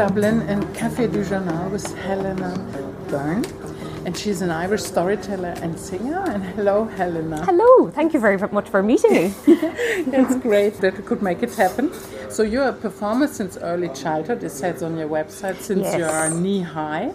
Dublin in Café du Journal with Helena Byrne. And she's an Irish storyteller and singer. And hello, Helena. Hello, thank you very much for meeting me. it's great that we could make it happen. So, you're a performer since early childhood, it says on your website, since Yes. you are knee high.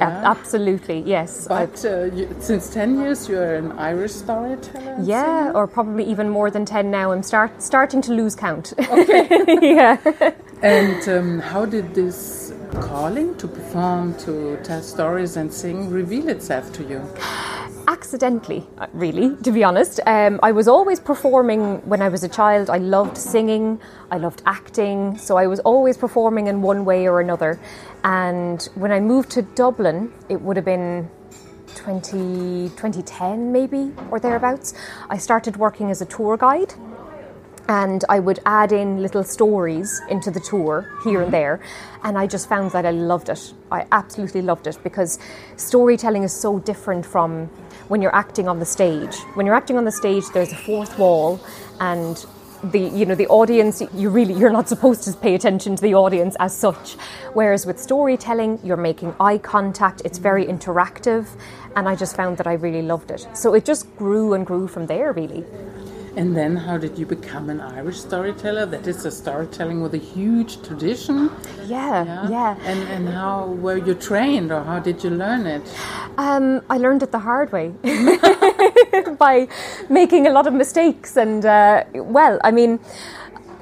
A- Absolutely, yes. But uh, you, since 10 years, you're an Irish storyteller? yeah, or probably even more than 10 now. I'm start, starting to lose count. Okay. yeah. And um, how did this calling to perform, to tell stories and sing reveal itself to you? accidentally, uh, really, to be honest. Um, I was always performing when I was a child. I loved singing, I loved acting, so I was always performing in one way or another. And when I moved to Dublin, it would have been 20, 2010 maybe, or thereabouts, I started working as a tour guide and I would add in little stories into the tour here and mm-hmm. there. And I just found that I loved it. I absolutely loved it because storytelling is so different from when you're acting on the stage. When you're acting on the stage, there's a fourth wall, and the you know the audience you really you're not supposed to pay attention to the audience as such. Whereas with storytelling you're making eye contact. It's very mm-hmm. interactive. And i just found that i really loved it. So it just grew and grew from there really And then, how did you become an Irish storyteller? That is a storytelling with a huge tradition. yeah yeah, And, and how were you trained or how did you learn it? Um, I learned it the hard way by making a lot of mistakes. And uh, well, I mean,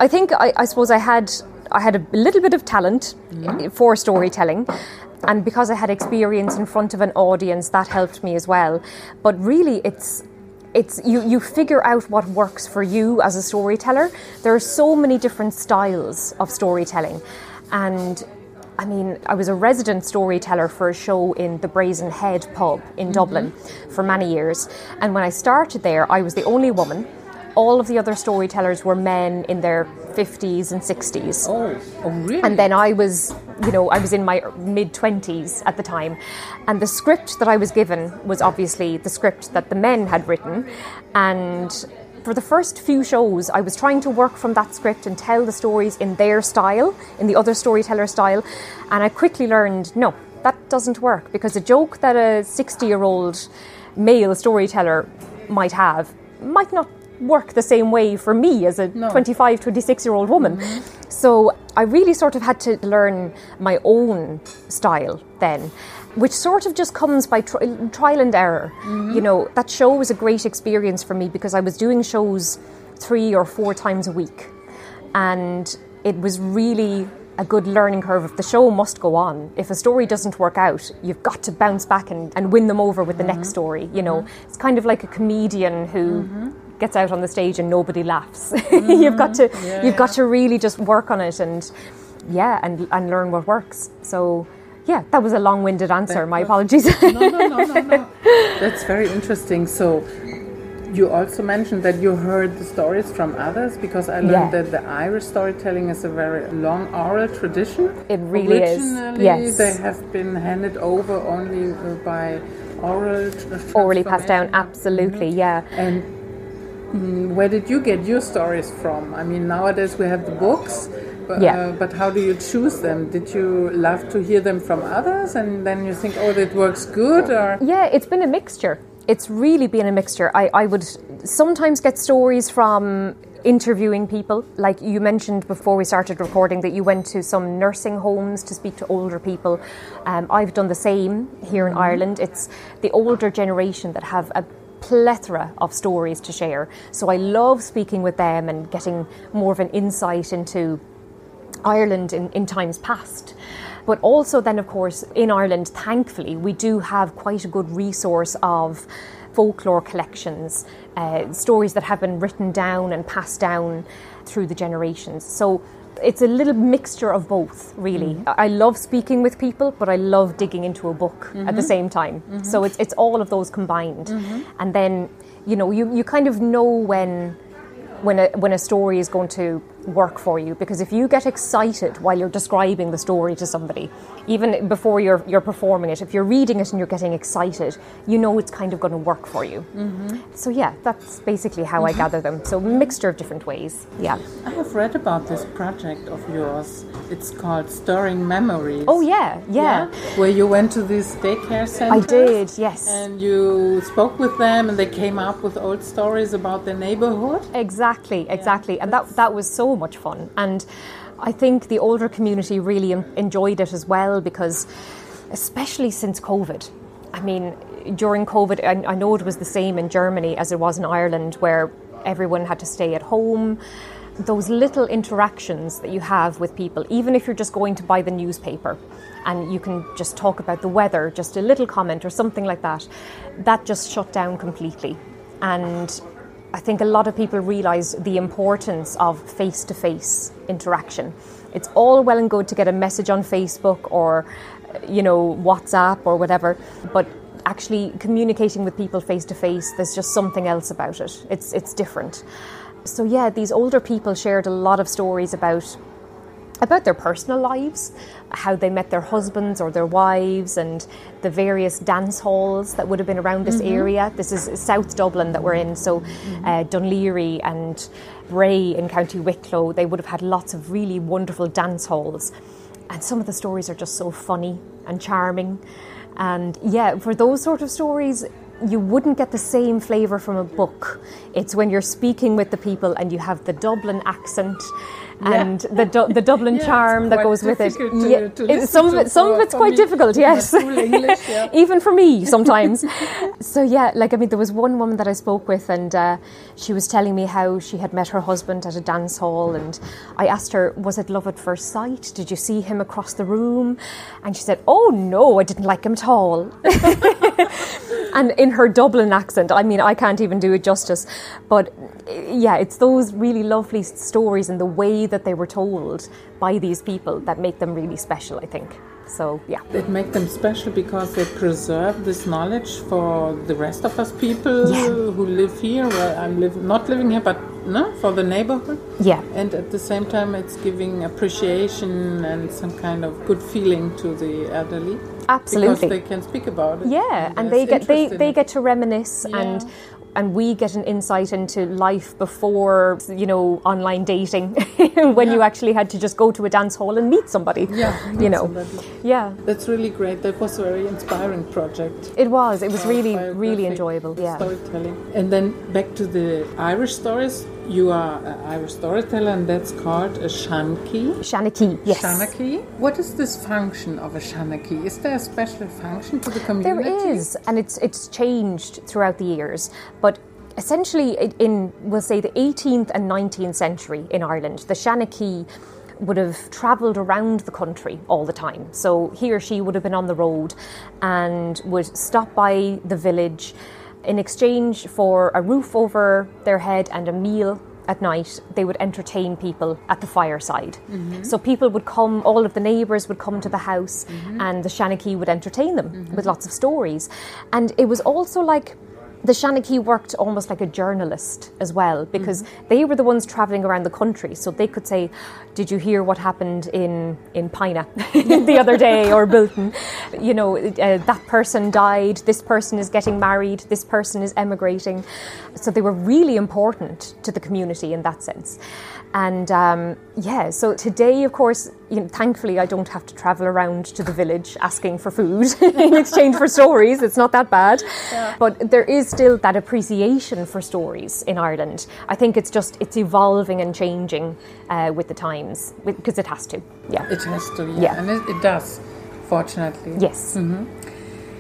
I think I, I suppose I had I had a little bit of talent for storytelling. And because I had experience in front of an audience, that helped me as well. But really, it's it's you, you figure out what works for you as a storyteller. There are so many different styles of storytelling, and I mean, I was a resident storyteller for a show in the Brazen Head pub in mm-hmm. Dublin for many years. And when I started there, I was the only woman. All of the other storytellers were men in their 50s and 60s. Oh, oh really? And then I was, you know, I was in my mid 20s at the time. And the script that I was given was obviously the script that the men had written. And for the first few shows, I was trying to work from that script and tell the stories in their style, in the other storyteller style. And I quickly learned no, that doesn't work because a joke that a 60 year old male storyteller might have might not work the same way for me as a 25, 26 year old woman. So I really sort of had to learn my own style then, which sort of just comes by tri- trial and error. Mm-hmm. You know, that show was a great experience for me because I was doing shows three or four times a week. And it was really a good learning curve. If the show must go on. If a story doesn't work out, you've got to bounce back and, and win them over with the next mm-hmm. story. You know, mm-hmm. it's kind of like a comedian who gets out on the stage and nobody laughs. you've got to you've got to really just work on it and yeah, and and learn what works. So yeah, that was a long-winded answer. My apologies. no, no, no, no, no. That's very interesting. So, you also mentioned that you heard the stories from others because I learned Yeah. that the Irish storytelling is a very long oral tradition. It really is, yes. they have been handed over only uh, by oral Orally passed down, absolutely, yeah. And mm, where did you get your stories from? I mean, nowadays we have the books, but, Yeah. uh, but how do you choose them? Did you love to hear them from others and then you think, oh, that works good? Or Yeah, it's been a mixture. It's really been a mixture. I, I would sometimes get stories from interviewing people. Like you mentioned before we started recording, that you went to some nursing homes to speak to older people. Um, I've done the same here in Ireland. It's the older generation that have a plethora of stories to share. So I love speaking with them and getting more of an insight into Ireland in, in times past. But also, then, of course, in Ireland, thankfully, we do have quite a good resource of folklore collections, uh, stories that have been written down and passed down through the generations. So it's a little mixture of both, really. I I love speaking with people, but I love digging into a book at the mm-hmm. same time. Mm-hmm. So it's, it's all of those combined. And then, you know, you, you kind of know when when a when a story is going to work for you because if you get excited while you're describing the story to somebody, even before you're, you're performing it, if you're reading it and you're getting excited, you know it's kind of going to work for you. Mm-hmm. So, yeah, that's basically how mm-hmm. I gather them. So, mixture of different ways. Yeah. I have read about this project of yours. It's called Stirring Memories. Oh, yeah, yeah. yeah? Where you went to this daycare center. I did, yes. And you spoke with them and they came up with old stories about their neighborhood. Exactly, exactly. Yeah, and that, that was so much fun. And I think the older community really enjoyed it as well because, especially since COVID, I mean, during COVID, I, I know it was the same in Germany as it was in Ireland, where everyone had to stay at home those little interactions that you have with people, even if you're just going to buy the newspaper and you can just talk about the weather, just a little comment or something like that, that just shut down completely. And I think a lot of people realise the importance of face to face interaction. It's all well and good to get a message on Facebook or, you know, WhatsApp or whatever, but actually communicating with people face to face, there's just something else about it. It's, it's different. So, yeah, these older people shared a lot of stories about about their personal lives, how they met their husbands or their wives, and the various dance halls that would have been around this mm-hmm. area. This is South Dublin that we're in, so mm-hmm. uh, Laoghaire and Bray in County Wicklow, they would have had lots of really wonderful dance halls. And some of the stories are just so funny and charming. And yeah, for those sort of stories, you wouldn't get the same flavour from a book. It's when you're speaking with the people and you have the Dublin accent and yeah. the the Dublin yeah, charm that goes with it. To, yeah, to some of it, some of it's quite me, difficult. Yes, English, yeah. even for me sometimes. so yeah, like I mean, there was one woman that I spoke with, and uh, she was telling me how she had met her husband at a dance hall, and I asked her, "Was it love at first sight? Did you see him across the room?" And she said, "Oh no, I didn't like him at all." And in her Dublin accent, I mean, I can't even do it justice. But yeah, it's those really lovely stories and the way that they were told by these people that make them really special, I think. So yeah, it make them special because they preserve this knowledge for the rest of us people yeah. who live here. Well, I'm live, not living here, but no, for the neighborhood. Yeah, and at the same time, it's giving appreciation and some kind of good feeling to the elderly. Absolutely, because they can speak about it. Yeah, and, and they get they, they get to reminisce yeah. and and we get an insight into life before you know online dating. When yeah. you actually had to just go to a dance hall and meet somebody yeah you know. yeah. That's really great. That was a very inspiring project. It was. It was really really enjoyable. Yeah. storytelling. And then back to the irish stories you are an Irish storyteller, and that's called a seanchaí. Seanchaí, yes. Seanchaí. What is this function of a seanchaí? Is there a special function to the community? There is, and it's it's changed throughout the years. But essentially, in we'll say the 18th and 19th century in Ireland, the seanchaí would have travelled around the country all the time. So he or she would have been on the road and would stop by the village in exchange for a roof over their head and a meal at night, they would entertain people at the fireside. Mm-hmm. So people would come, all of the neighbours would come to the house, mm-hmm. and the seanchaí would entertain them mm-hmm. with lots of stories. And it was also like the seanchaí worked almost like a journalist as well because mm-hmm. they were the ones traveling around the country so they could say did you hear what happened in in Pina the other day or Bilton you know uh, that person died this person is getting married this person is emigrating so they were really important to the community in that sense and um, yeah, so today, of course, you know, thankfully, I don't have to travel around to the village asking for food in exchange for stories. It's not that bad. Yeah. But there is still that appreciation for stories in Ireland. I think it's just, it's evolving and changing uh, with the times because it has to. Yeah. It has to, yeah. yeah. And it, it, does, fortunately. Yes. Mm-hmm.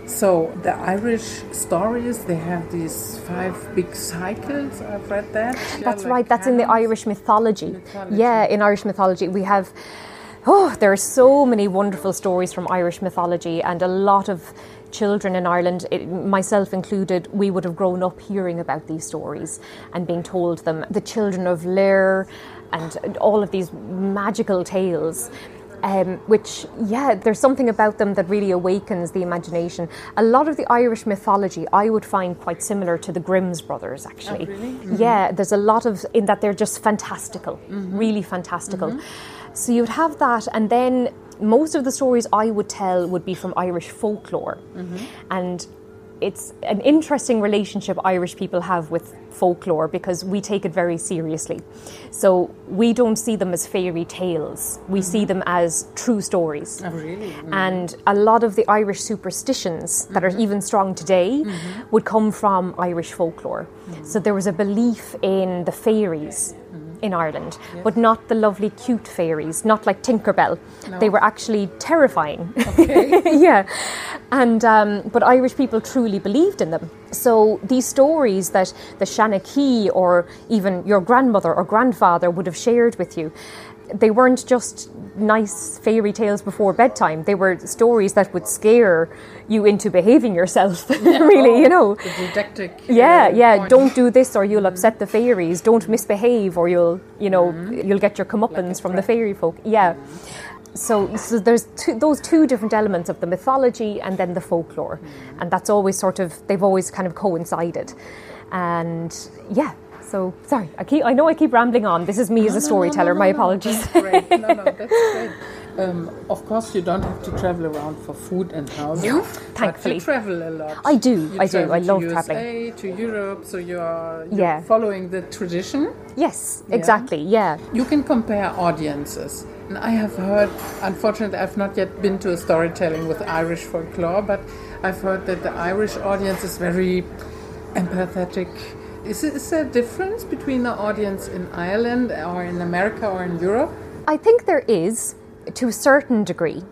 So the Irish stories, they have these five big cycles. I've read that. That's yeah, right. Like that's in the Irish mythology. mythology. Yeah, in Irish mythology, we have. Oh, there are so many wonderful stories from Irish mythology, and a lot of children in Ireland, it, myself included, we would have grown up hearing about these stories and being told them. The children of Lir and all of these magical tales Um, which, yeah, there's something about them that really awakens the imagination. A lot of the Irish mythology I would find quite similar to the Grimm's brothers, actually. Oh, really? Mm-hmm. Yeah, there's a lot of, in that they're just fantastical, really fantastical. So you'd have that, and then most of the stories I would tell would be from Irish folklore. Mm-hmm. And it's an interesting relationship Irish people have with folklore because we take it very seriously. So we don't see them as fairy tales, we see mm-hmm. them as true stories. Oh, really? Mm-hmm. And a lot of the Irish superstitions that are even strong today would come from Irish folklore. So there was a belief in the fairies in Ireland, but not the lovely, cute fairies, not like Tinkerbell. They were actually terrifying. yeah. And um, but Irish people truly believed in them. So these stories that the seanchaí or even your grandmother or grandfather would have shared with you, they weren't just nice fairy tales before bedtime. They were stories that would scare you into behaving yourself. really, you oh, know. The didactic. Uh, yeah, uh, yeah. point. Don't do this, or you'll upset the mm-hmm. fairies. Don't misbehave, or you'll, you know, mm-hmm. you'll get your comeuppance from the fairy folk. Yeah. Mm-hmm. So, so there's two, those two different elements of the mythology and then the folklore, and that's always sort of they've always kind of coincided, and yeah. So sorry, I keep I know I keep rambling on. This is me as a storyteller. My apologies. That's. No, no, that's great. Um, of course, you don't have to travel around for food and housing. No, thankfully. you travel a lot. I do, You I do. I to love USA, traveling. to Europe, so you are Yeah. following the tradition. yes, exactly. Yeah. You can compare audiences. And I have heard, unfortunately, I've not yet been to a storytelling with Irish folklore, but I've heard that the Irish audience is very empathetic. Is, it, is there a difference between the audience in Ireland or in America or in Europe? I think there is, to a certain degree.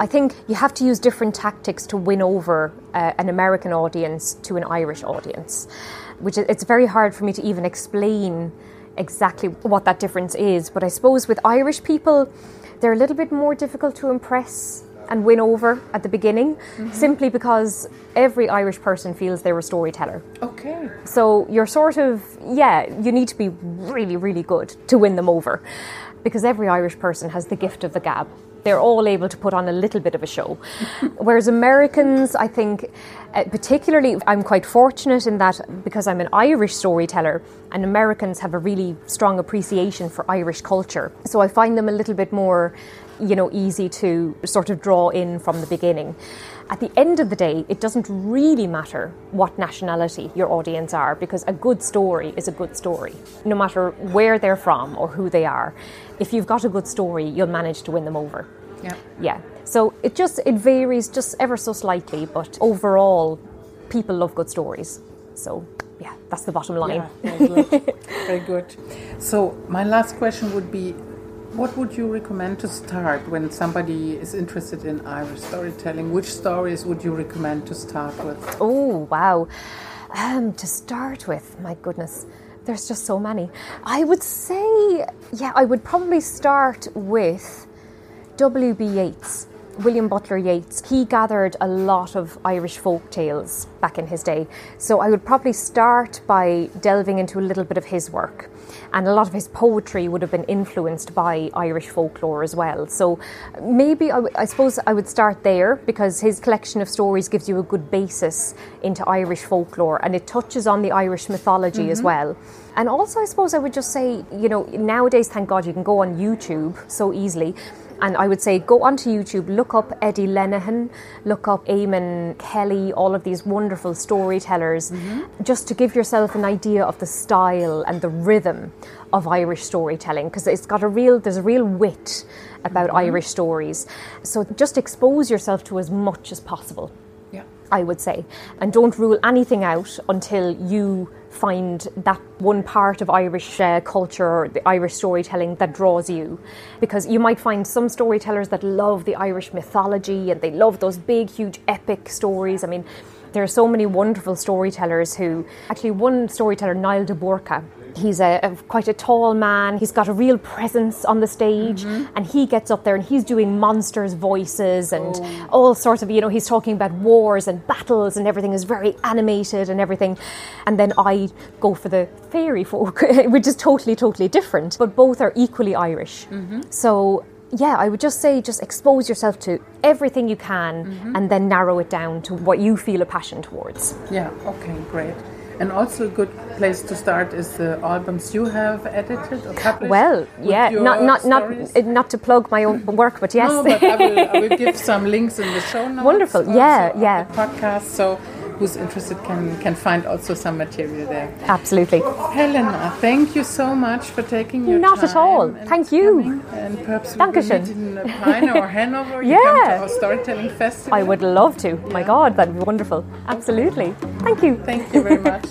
I think you have to use different tactics to win over uh, an American audience to an Irish audience, which it's very hard for me to even explain exactly what that difference is. But I suppose with Irish people, they're a little bit more difficult to impress and win over at the beginning, simply because every Irish person feels they're a storyteller. Okay. So you're sort of, yeah, you need to be really, really good to win them over because every Irish person has the gift of the gab. They're all able to put on a little bit of a show. Whereas Americans, I think, uh, particularly, I'm quite fortunate in that because I'm an Irish storyteller, and Americans have a really strong appreciation for Irish culture. So I find them a little bit more, you know, easy to sort of draw in from the beginning. At the end of the day, it doesn't really matter what nationality your audience are because a good story is a good story, no matter where they're from or who they are. If you've got a good story, you'll manage to win them over. Yeah. Yeah. So it just it varies just ever so slightly, but overall, people love good stories. So yeah, that's the bottom line. Yeah, very good. very good. So my last question would be, what would you recommend to start when somebody is interested in Irish storytelling? Which stories would you recommend to start with? Oh, wow. Um, to start with, my goodness, there's just so many. I would say, yeah, I would probably start with W.B. Yeats. William Butler Yeats, he gathered a lot of Irish folk tales back in his day. So I would probably start by delving into a little bit of his work. And a lot of his poetry would have been influenced by Irish folklore as well. So maybe I, w- I suppose I would start there because his collection of stories gives you a good basis into Irish folklore and it touches on the Irish mythology as mm-hmm. well. And also, I suppose I would just say, you know, nowadays, thank God, you can go on YouTube so easily. And I would say go onto YouTube, look up Eddie Lenihan, look up Eamon Kelly, all of these wonderful storytellers, mm-hmm. just to give yourself an idea of the style and the rhythm of Irish storytelling, because it's got a real, there's a real wit about mm-hmm. Irish stories. So just expose yourself to as much as possible. I would say. And don't rule anything out until you find that one part of Irish uh, culture or the Irish storytelling that draws you. Because you might find some storytellers that love the Irish mythology and they love those big, huge, epic stories. I mean, there are so many wonderful storytellers who, actually, one storyteller, Niall de Búrca, he's a, a quite a tall man. He's got a real presence on the stage, mm-hmm. and he gets up there and he's doing monsters' voices and oh. all sorts of. You know, he's talking about wars and battles, and everything is very animated and everything. And then I go for the fairy folk, which is totally, totally different, but both are equally Irish. Mm-hmm. So yeah, I would just say just expose yourself to everything you can Mm-hmm. and then narrow it down to what you feel a passion towards. Yeah, okay, great. And also a good place to start is the albums you have edited or published. Well, yeah, not not stories. not uh, not to plug my own work, but yes. No, but I will, I will give some links in the show notes. Wonderful, yeah, yeah. The podcast, so who's interested can can find also some material there. Absolutely. Helena, thank you so much for taking your Not time. at all. Thank you. And perhaps we will Dankeschön. meet in uh, Peine or Hanover. You Yeah. come to our storytelling festival. I would love to. My God, that'd be wonderful. Absolutely. Thank you. Thank you very much.